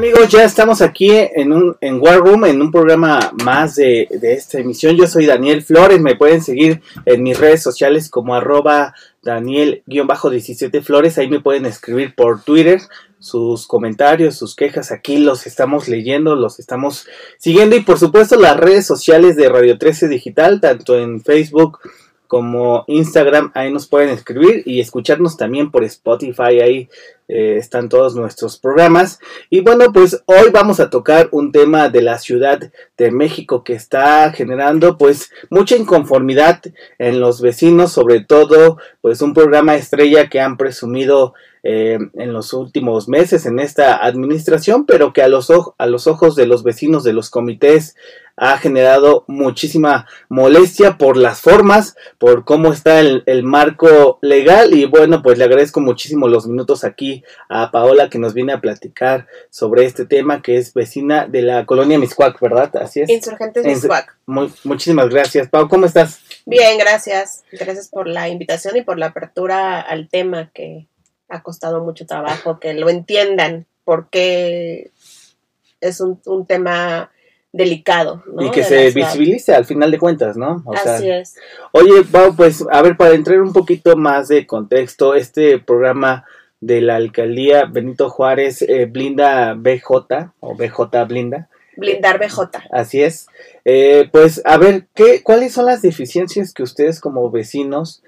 Amigos? Ya estamos aquí en, un, en War Room, en un programa más de, esta emisión. Yo soy Daniel Flores, me pueden seguir en mis redes sociales como arroba Daniel-17 Flores, ahí me pueden escribir por Twitter sus comentarios, sus quejas, aquí los estamos leyendo, los estamos siguiendo y por supuesto las redes sociales de Radio 13 Digital, tanto en Facebook, como Instagram, ahí nos pueden escribir y escucharnos también por Spotify, ahí eh, están todos nuestros programas. Y bueno, pues hoy vamos a tocar un tema de la Ciudad de México que está generando pues mucha inconformidad en los vecinos, sobre todo pues un programa estrella que han presumido eh, en los últimos meses en esta administración, pero que a los, a los ojos de los vecinos de los comités ha generado muchísima molestia por las formas, por cómo está el, marco legal y bueno, pues le agradezco muchísimo los minutos aquí a Paola que nos viene a platicar sobre este tema que es vecina de la colonia Miscuac, ¿verdad? Así es. Insurgentes Miscuac. muchísimas gracias. Pau, ¿cómo estás? Bien, gracias. Gracias por la invitación y por la apertura al tema que ha costado mucho trabajo, que lo entiendan, porque es un, un tema delicado. ¿no? Y que se visibilice al final de cuentas, ¿no? Así es. Oye, Pau, pues a ver, para entrar un poquito más de contexto, este programa de la alcaldía Benito Juárez eh, Blinda BJ o BJ Blinda. Blindar BJ. Así es. Eh, pues a ver, ¿qué, ¿cuáles son las deficiencias que ustedes como vecinos,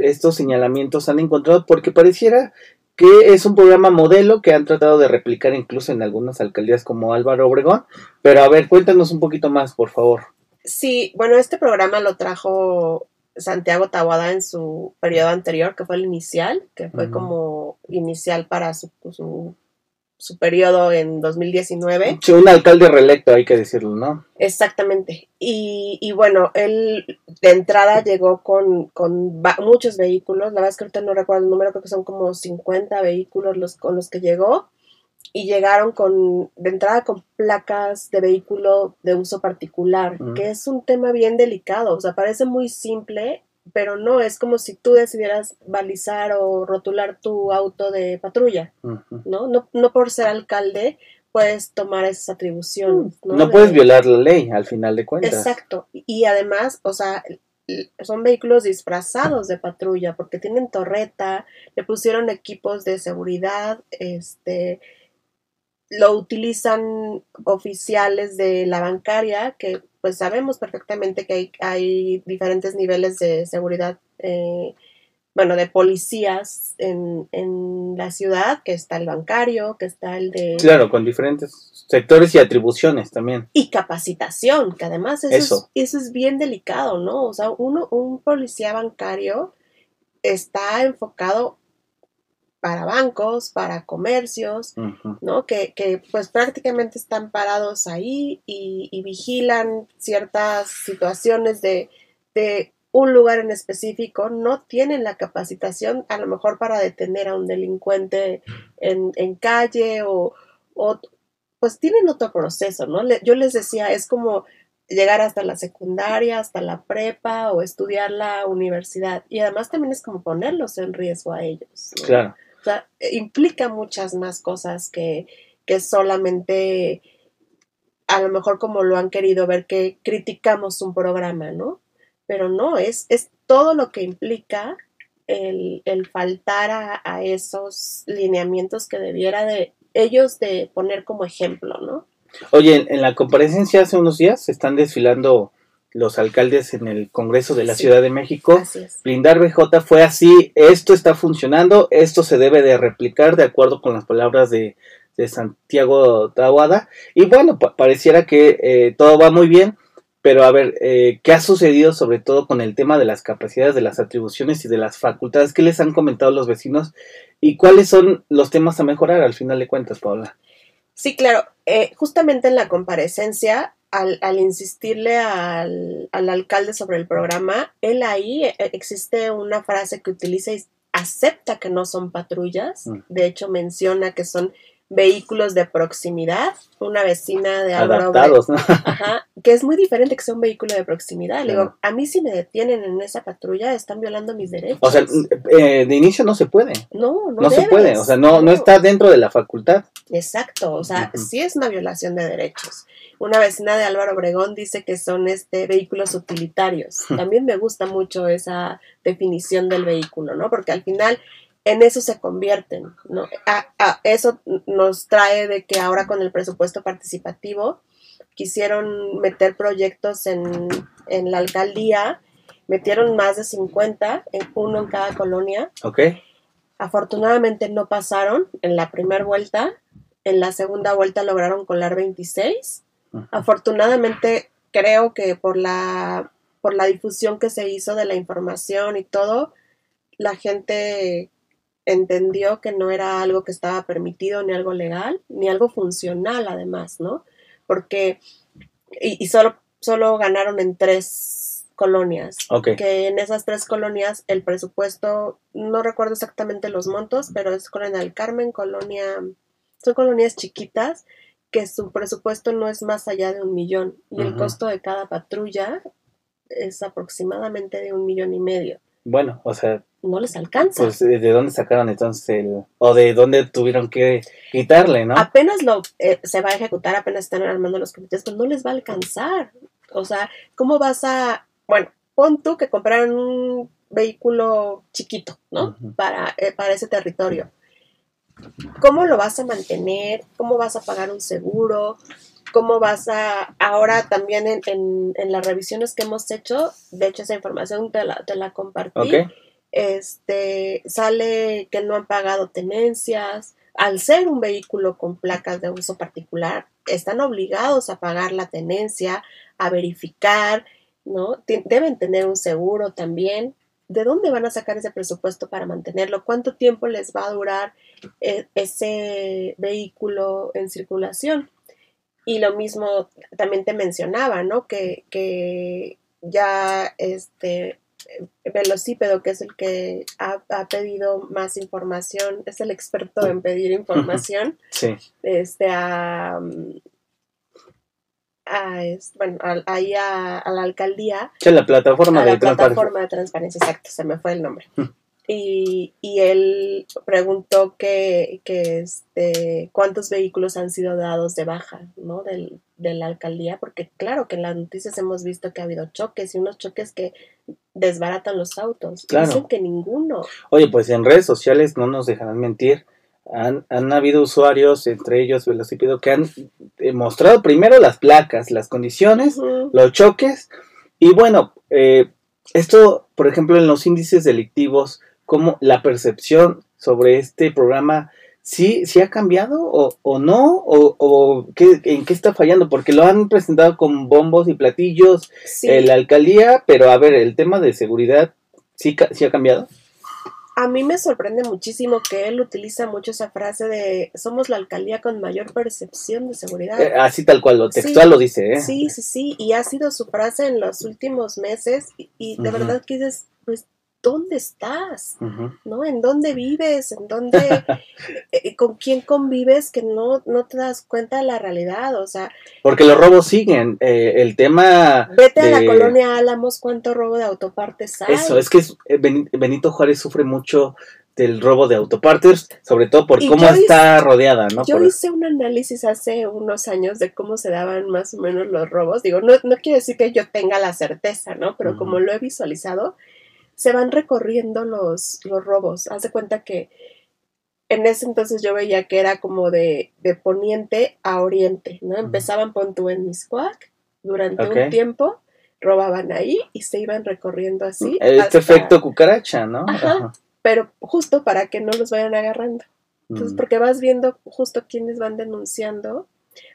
estos señalamientos han encontrado? Porque pareciera que es un programa modelo que han tratado de replicar incluso en algunas alcaldías como Álvaro Obregón. Pero a ver, cuéntanos un poquito más, por favor. Sí, bueno, este programa lo trajo Santiago Tawada en su periodo anterior, que fue el inicial, que fue como inicial para su, su su periodo en 2019. Sí, un alcalde reelecto, hay que decirlo, ¿no? Exactamente. Y, y bueno, él de entrada llegó con, con muchos vehículos, la verdad es que ahorita no recuerdo el número, creo que son como 50 vehículos los, con los que llegó. Y llegaron con, de entrada con placas de vehículo de uso particular, que es un tema bien delicado, o sea, parece muy simple pero no es como si tú decidieras balizar o rotular tu auto de patrulla, ¿no? ¿no? No por ser alcalde puedes tomar esas atribuciones. Mm. No, puedes violar la ley al final de cuentas. Exacto. Y además, o sea, son vehículos disfrazados de patrulla porque tienen torreta, le pusieron equipos de seguridad, este, lo utilizan oficiales de la bancaria que pues sabemos perfectamente que hay, hay diferentes niveles de seguridad, eh, bueno, de policías en, en, la ciudad, que está el bancario, que está el de... Claro, con diferentes sectores y atribuciones también. Y capacitación, que además eso, eso. Es, eso es bien delicado, ¿no? O sea, uno, un policía bancario está enfocado para bancos, para comercios, ¿no? Que, que, pues prácticamente están parados ahí y, vigilan ciertas situaciones de, de, un lugar en específico, no tienen la capacitación a lo mejor para detener a un delincuente en, en calle o, o, pues tienen otro proceso, ¿no? yo les decía, es como llegar hasta la secundaria, hasta la prepa o estudiar la universidad. Y además también es como ponerlos en riesgo a ellos. Claro implica muchas más cosas que, que solamente a lo mejor como lo han querido ver que criticamos un programa, ¿no? Pero no, es, es todo lo que implica el, faltar a, esos lineamientos que debiera de ellos de poner como ejemplo, ¿no? Oye, en, la comparecencia hace unos días se están desfilando los alcaldes en el Congreso de la Ciudad de México. Blindar BJ fue así, esto está funcionando, esto se debe de replicar de acuerdo con las palabras de, Santiago Tawada. Y bueno, pareciera que eh, todo va muy bien, pero a ver, eh, ¿qué ha sucedido sobre todo con el tema de las capacidades, de las atribuciones y de las facultades? ¿Qué les han comentado los vecinos? ¿Y cuáles son los temas a mejorar al final de cuentas, Paula? Sí, claro. Eh, justamente en la comparecencia al, insistirle al, alcalde sobre el programa, él ahí eh, existe una frase que utiliza y acepta que no son patrullas. Mm. De hecho, menciona que son vehículos de proximidad, una vecina de Álvaro Adaptados, ajá, que es muy diferente que sea un vehículo de proximidad. Le digo, a mí si me detienen en esa patrulla están violando mis derechos. O sea, eh, de inicio no se puede. No, no, no se puede, o sea, no, no, está dentro de la facultad. Exacto, o sea, sí es una violación de derechos. Una vecina de Álvaro Obregón dice que son este vehículos utilitarios. También me gusta mucho esa definición del vehículo, ¿no? Porque al final en eso se convierten, ¿no? A, eso nos trae de que ahora con el presupuesto participativo quisieron meter proyectos en, en la alcaldía, metieron más de 50, uno en cada colonia. Ok. Afortunadamente no pasaron en la primera vuelta, en la segunda vuelta lograron colar 26. Afortunadamente creo que por la, por la difusión que se hizo de la información y todo, la gente entendió que no era algo que estaba permitido, ni algo legal, ni algo funcional además, ¿no? Porque, y, solo, solo ganaron en tres colonias. Que en esas tres colonias el presupuesto, no recuerdo exactamente los montos, pero es Colonia del Carmen, Colonia, son colonias chiquitas que su presupuesto no es más allá de un millón y el costo de cada patrulla es aproximadamente de un millón y medio. Bueno, o sea, no les alcanza. Pues de dónde sacaron entonces el, o de dónde tuvieron que quitarle, ¿no? Apenas lo eh, se va a ejecutar, apenas están armando los comités, pero no les va a alcanzar. O sea, ¿cómo vas a, bueno, pon tú que compraron un vehículo chiquito, ¿no? para, eh, para ese territorio. ¿Cómo lo vas a mantener? ¿Cómo vas a pagar un seguro? ¿Cómo vas a, ahora también en, en, las revisiones que hemos hecho, de hecho esa información te la, te la compartí, okay este, sale que no han pagado tenencias. Al ser un vehículo con placas de uso particular, están obligados a pagar la tenencia, a verificar, ¿no? Deben tener un seguro también. ¿De dónde van a sacar ese presupuesto para mantenerlo? ¿Cuánto tiempo les va a durar eh, ese vehículo en circulación? Y lo mismo también te mencionaba, ¿no? Que, que ya este, Velocípedo, que es el que ha, pedido más información, es el experto en pedir información, sí. este, a, bueno, ahí a, la alcaldía. la plataforma de la plataforma de transparencia, exacto, se me fue el nombre. Y, y, él preguntó que, que, este, cuántos vehículos han sido dados de baja ¿no? Del, de la alcaldía, porque claro que en las noticias hemos visto que ha habido choques y unos choques que desbaratan los autos. Claro. Dicen que ninguno. Oye, pues en redes sociales no nos dejarán mentir. Han, han habido usuarios, entre ellos Velocípedo, que han eh, mostrado primero las placas, las condiciones, los choques. Y bueno, eh, esto, por ejemplo, en los índices delictivos, como la percepción sobre este programa sí, sí ha cambiado o, no, o, en qué está fallando, porque lo han presentado con bombos y platillos la alcaldía, pero a ver, el tema de seguridad sí, sí ha cambiado. A mí me sorprende muchísimo que él utiliza mucho esa frase de somos la alcaldía con mayor percepción de seguridad. Eh, así tal cual, lo textual lo dice, ¿eh? Sí, sí, sí, y ha sido su frase en los últimos meses y, de verdad que dices, pues dónde estás, ¿no? ¿En dónde vives? ¿En dónde, eh, con quién convives que no, no te das cuenta de la realidad? O sea... Porque los robos siguen, eh, el tema... Vete a la colonia Álamos, cuánto robo de autopartes hay. Eso, es que eh, Benito Juárez sufre mucho del robo de autopartes, sobre todo por cómo está rodeada, ¿no? Yo hice un análisis hace unos años de cómo se daban más o menos los robos. Digo, no, no quiere decir que yo tenga la certeza, ¿no? Pero como lo he visualizado, se van recorriendo los, los robos. Haz de cuenta que en ese entonces yo veía que era como de, poniente a oriente, ¿no? Empezaban pon tú en Miscuac durante un tiempo, robaban ahí y se iban recorriendo así. Este efecto cucaracha, ¿no? Ajá pero justo para que no los vayan agarrando. Entonces, mm. porque vas viendo justo quiénes van denunciando,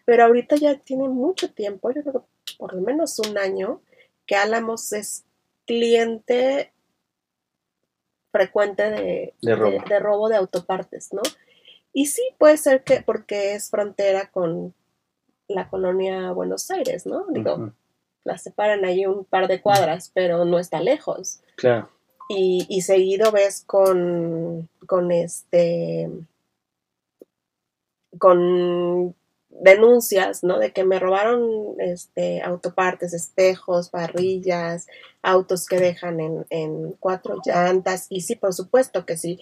pero ahorita ya tiene mucho tiempo, yo creo que por lo menos un año, que Álamos es cliente frecuente de, robo. de, autopartes, ¿no? Y sí puede ser que porque es frontera con la colonia Buenos Aires, ¿no? Digo, la separan ahí un par de cuadras, pero no está lejos. Claro y, seguido ves con, con este con denuncias, ¿no? De que me robaron este, autopartes, espejos, parrillas, autos que dejan en, cuatro llantas. Y sí, por supuesto que sí,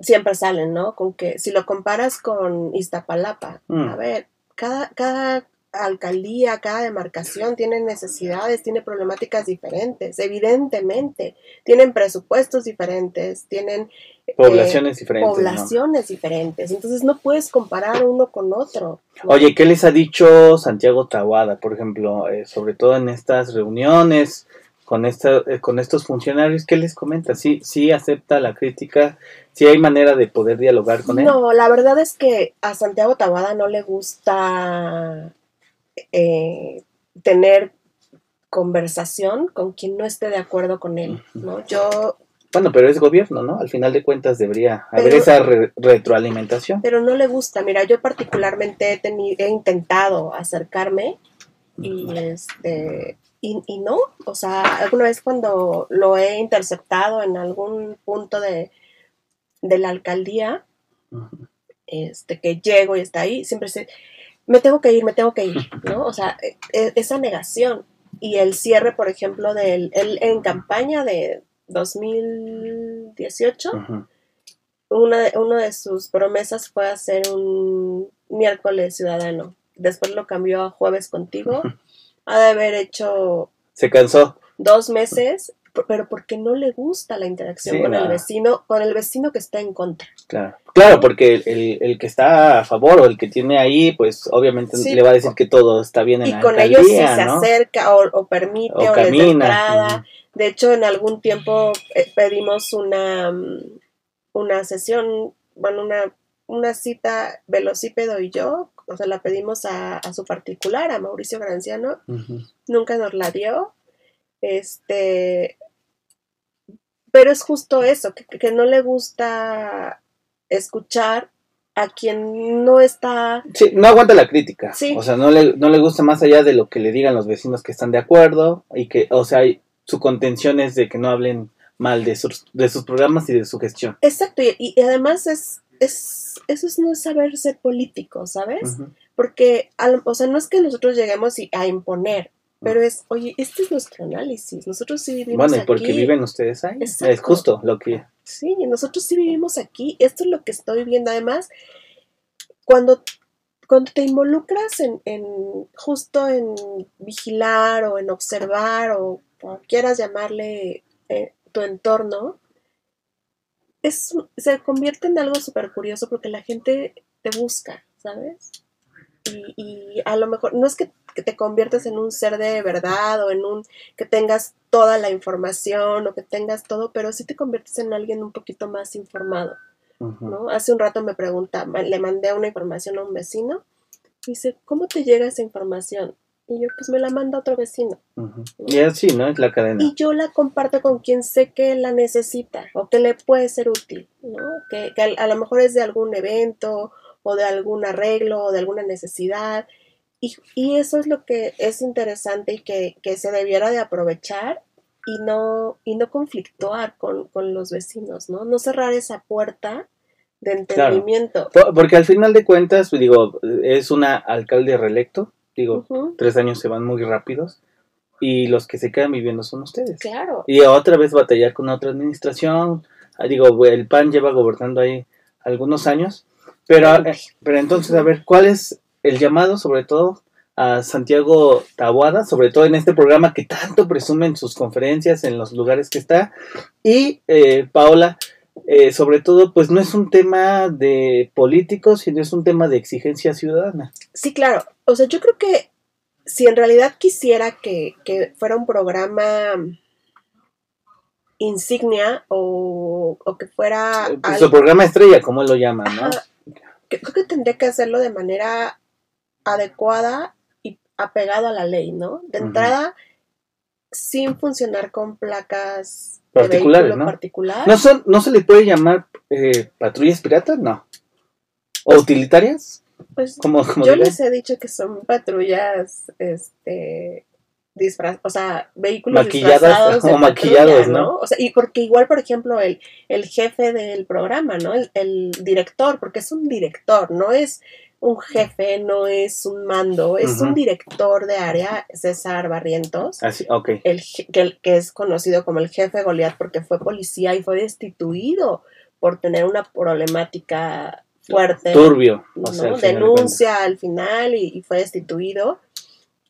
siempre salen, ¿no? Con que si lo comparas con Iztapalapa, mm. a ver, cada, cada alcaldía, cada demarcación tiene necesidades, tiene problemáticas diferentes, evidentemente, tienen presupuestos diferentes, tienen eh, poblaciones diferentes. Poblaciones diferentes, entonces no puedes comparar uno con otro. Oye, ¿qué les ha dicho Santiago Tawada, por ejemplo, eh, sobre todo en estas reuniones? Con, esta, eh, con estos funcionarios, ¿qué les comenta? ¿Sí, ¿Sí acepta la crítica? ¿Sí hay manera de poder dialogar con él? No, la verdad es que a Santiago Tawada no le gusta eh, tener conversación con quien no esté de acuerdo con él, ¿no? Yo... Bueno, pero es gobierno, ¿no? Al final de cuentas debería haber esa retroalimentación. Pero no le gusta. Mira, yo particularmente he, he intentado acercarme y este y, y, no, o sea, alguna vez cuando lo he interceptado en algún punto de, de la alcaldía, este que llego y está ahí, siempre se, me tengo que ir, me tengo que ir, ¿no? O sea, e, e, esa negación. Y el cierre, por ejemplo, del, él en campaña de 2018, una de, una de sus promesas fue hacer un miércoles ciudadano. Después lo cambió a jueves contigo. Ha de haber hecho... Se cansó. Dos meses pero porque no le gusta la interacción con el vecino, con el vecino que está en contra. Claro, claro porque el, el, que está a favor o el que tiene ahí, pues obviamente le va a decir que todo está bien en y la con ellos sí se acerca o, permite o, camina. De hecho, en algún tiempo eh, pedimos una, mm, una sesión, bueno, una, una cita velocípedo y yo, o sea, la pedimos a, su particular, a Mauricio Granciano, nunca nos la dio, este, pero es justo eso, que, no le gusta escuchar a quien no está... Sí, no aguanta la crítica. O sea, no le, no le gusta más allá de lo que le digan los vecinos que están de acuerdo y que, o sea, su contención es de que no hablen mal de sus, de sus programas y de su gestión. Exacto, y, además es, es, eso es no saber ser político, ¿sabes? Porque, o sea, no es que nosotros lleguemos a imponer, pero es, oye, este es nuestro análisis. Nosotros sí vivimos aquí. Bueno, y porque viven ustedes ahí. Es justo lo que. Sí, nosotros sí vivimos aquí. Esto es lo que estoy viendo. Además, cuando, cuando te involucras en, en justo en vigilar o en observar o, quieras llamarle eh, tu entorno, es, se convierte en algo súper curioso porque la gente te busca, ¿sabes? Y, y, a lo mejor no es que que te conviertes en un ser de verdad o en un que tengas toda la información o que tengas todo, pero sí te conviertes en alguien un poquito más informado. ¿no? Hace un rato me pregunta, le mandé una información a un vecino, y dice, ¿cómo te llega esa información? Y yo, pues me la manda otro vecino. Y así, ¿no? Es la cadena. Y yo la comparto con quien sé que la necesita o que le puede ser útil, ¿no? Que, a, a, lo mejor es de algún evento o de algún arreglo o de alguna necesidad y, eso es lo que es interesante y que, se debiera de aprovechar y no, y no conflictuar con, los vecinos, ¿no? No cerrar esa puerta de entendimiento. Porque al final de cuentas, digo, es una alcalde reelecto, digo, tres años se van muy rápidos y los que se quedan viviendo son ustedes. Claro. Y otra vez batallar con otra administración, Ah, digo, el PAN lleva gobernando ahí algunos años, pero, eh, pero entonces, a ver, ¿cuál es el llamado sobre todo a Santiago Tabuada, sobre todo en este programa que tanto presume en sus conferencias, en los lugares que está. Y eh, Paola, eh, sobre todo, pues no es un tema de políticos, sino es un tema de exigencia ciudadana. Sí, claro. O sea, yo creo que si en realidad quisiera que, fuera un programa insignia o, que fuera... Pues su programa estrella, como él lo llama, ¿no? creo que tendría que hacerlo de manera adecuada y apegado a la ley, ¿no? De entrada, sin funcionar con placas particulares, ¿no? particular. ¿No, son, ¿No se le puede llamar eh, patrullas piratas? No. ¿O pues, utilitarias? Pues yo les he dicho que son patrullas, este, disfraz, o sea, vehículos maquillados o maquillados, ¿no? O sea, y porque igual, por ejemplo, el, el jefe del programa, ¿no? El, el, director, porque es un director, no es un jefe, no es un mando, es un director de área, César Barrientos. Así, ah, ok. El, que, que es conocido como el jefe Goliat porque fue policía y fue destituido por tener una problemática fuerte. Turbio. Denuncia al final y, fue destituido.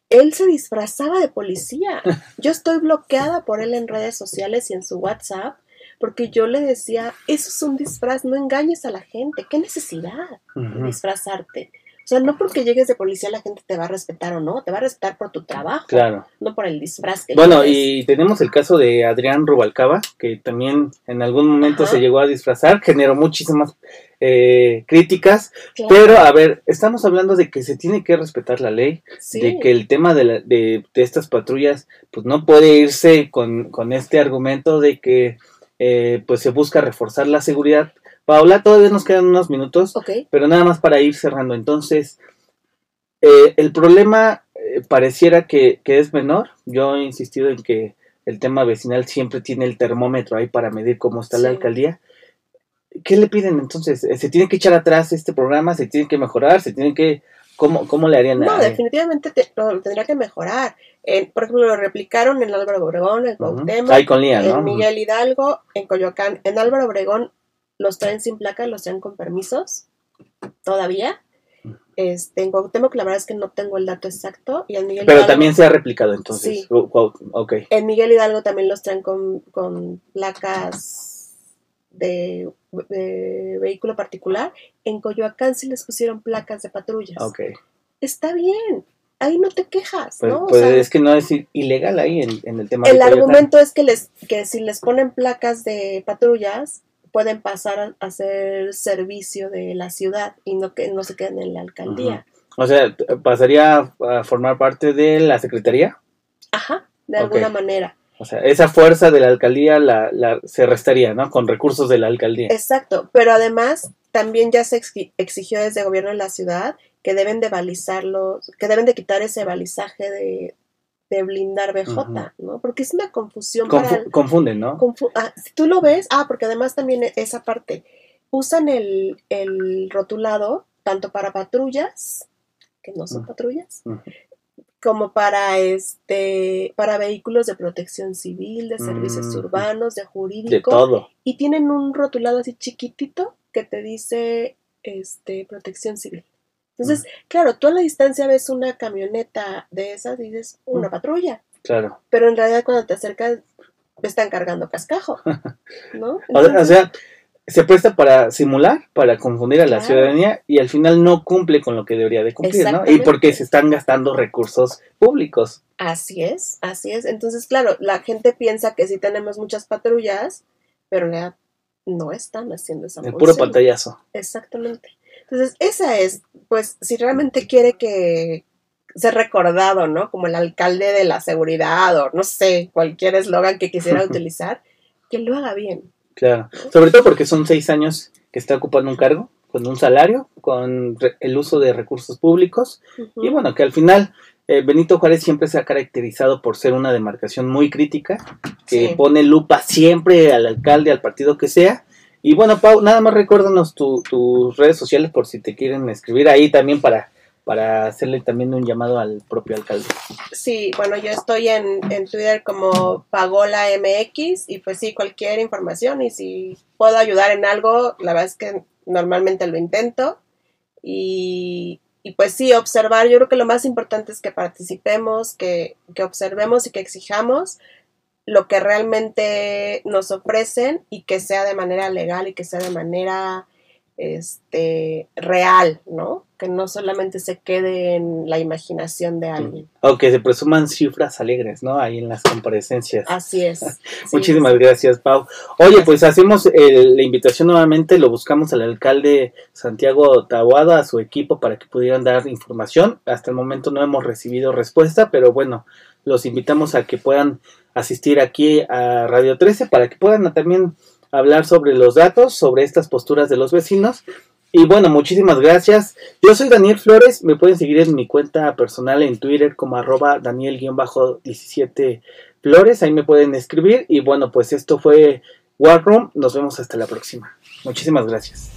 Él se disfrazaba de policía. Yo estoy bloqueada por él en redes sociales y en su WhatsApp porque yo le decía, eso es un disfraz, no engañes a la gente, qué necesidad de disfrazarte. O sea, no porque llegues de policía la gente te va a respetar o no, te va a respetar por tu trabajo, claro. no por el disfraz que Bueno, y tenemos el caso de Adrián Rubalcaba, que también en algún momento se llegó a disfrazar, generó muchísimas eh, críticas, pero a ver, estamos hablando de que se tiene que respetar la ley, de que el tema de, la, de, de, estas patrullas, pues no puede irse con, con este argumento de que eh, pues se busca reforzar la seguridad. Paola, todavía nos quedan unos minutos, pero nada más para ir cerrando. Entonces, eh, el problema eh, pareciera que, es menor. Yo he insistido en que el tema vecinal siempre tiene el termómetro ahí para medir cómo está la alcaldía. ¿Qué le piden entonces? ¿Se tiene que echar atrás este programa? ¿Se tiene que mejorar? ¿Se tiene que ¿Cómo, cómo le harían? No, definitivamente lo tendría que mejorar. por ejemplo, lo replicaron en Álvaro Obregón, en Cuauhtémoc, en Miguel Hidalgo, en Coyoacán. En Álvaro Obregón los traen sin placa, los traen con permisos, todavía. Este, en Cuauhtémoc la verdad es que no tengo el dato exacto. Y en Miguel Pero también se ha replicado entonces. Sí. Okay. En Miguel Hidalgo también los traen con, con placas de de vehículo particular, en Coyoacán sí les pusieron placas de patrullas. Está bien, ahí no te quejas, pues, ¿no? Pues es que no es ilegal ahí en, el tema. El argumento es que les que si les ponen placas de patrullas pueden pasar a hacer servicio de la ciudad y no que no se queden en la alcaldía. O sea, pasaría a formar parte de la secretaría. Ajá, de alguna manera. O sea, esa fuerza de la alcaldía la, la, se restaría, ¿no? Con recursos de la alcaldía. Exacto, pero además también ya se exigió desde el gobierno de la ciudad que deben de balizarlos, que deben de quitar ese balizaje de, blindar BJ, ¿no? Porque es una confusión Confunden, ¿no? ah, si tú lo ves, ah, porque además también esa parte, usan el, rotulado tanto para patrullas, que no son patrullas, como para este para vehículos de protección civil, de servicios mm, urbanos, de jurídico, de todo. Y tienen un rotulado así chiquitito que te dice este protección civil. Entonces, mm. claro, tú a la distancia ves una camioneta de esas y dices una mm. patrulla. Claro. Pero en realidad cuando te acercas están cargando cascajo, ¿no? o sea, se presta para simular, para confundir a la ciudadanía y al final no cumple con lo que debería de cumplir, ¿no? Y porque se están gastando recursos públicos. Así es, así es. Entonces, claro, la gente piensa que sí tenemos muchas patrullas, pero en no están haciendo esa El puro pantallazo. Exactamente. Entonces, esa es, pues, si realmente quiere que ser recordado, ¿no? Como el alcalde de la seguridad o no sé, cualquier eslogan que quisiera utilizar, que lo haga bien Claro, sobre todo porque son seis años que está ocupando un cargo, con un salario, con el uso de recursos públicos, y bueno, que al final eh, Benito Juárez siempre se ha caracterizado por ser una demarcación muy crítica, que pone lupa siempre al alcalde, al partido que sea. Y bueno, Pau, nada más recuérdanos tus redes sociales por si te quieren escribir ahí también para para hacerle también un llamado al propio alcalde. Sí, bueno, yo estoy en, en Twitter como Pagola MX y pues sí, cualquier información y si puedo ayudar en algo, la verdad es que normalmente lo intento y, y pues sí, observar, yo creo que lo más importante es que participemos, que, que observemos y que exijamos lo que realmente nos ofrecen y que sea de manera legal y que sea de manera este, real, ¿no? Que no solamente se quede en la imaginación de alguien. Aunque se presuman cifras alegres, ¿no? Ahí en las comparecencias. Así es. Muchísimas gracias, Pau. Oye, pues hacemos la invitación nuevamente, lo buscamos al alcalde Santiago Tahuada, a su equipo, para que pudieran dar información. Hasta el momento no hemos recibido respuesta, pero bueno, los invitamos a que puedan asistir aquí a Radio 13 para que puedan también hablar sobre los datos, sobre estas posturas de los vecinos. Y bueno, muchísimas gracias. Yo soy Daniel Flores, me pueden seguir en mi cuenta personal en Twitter como arroba Daniel-17 Flores, ahí me pueden escribir. Y bueno, pues esto fue War Room, nos vemos hasta la próxima. Muchísimas gracias.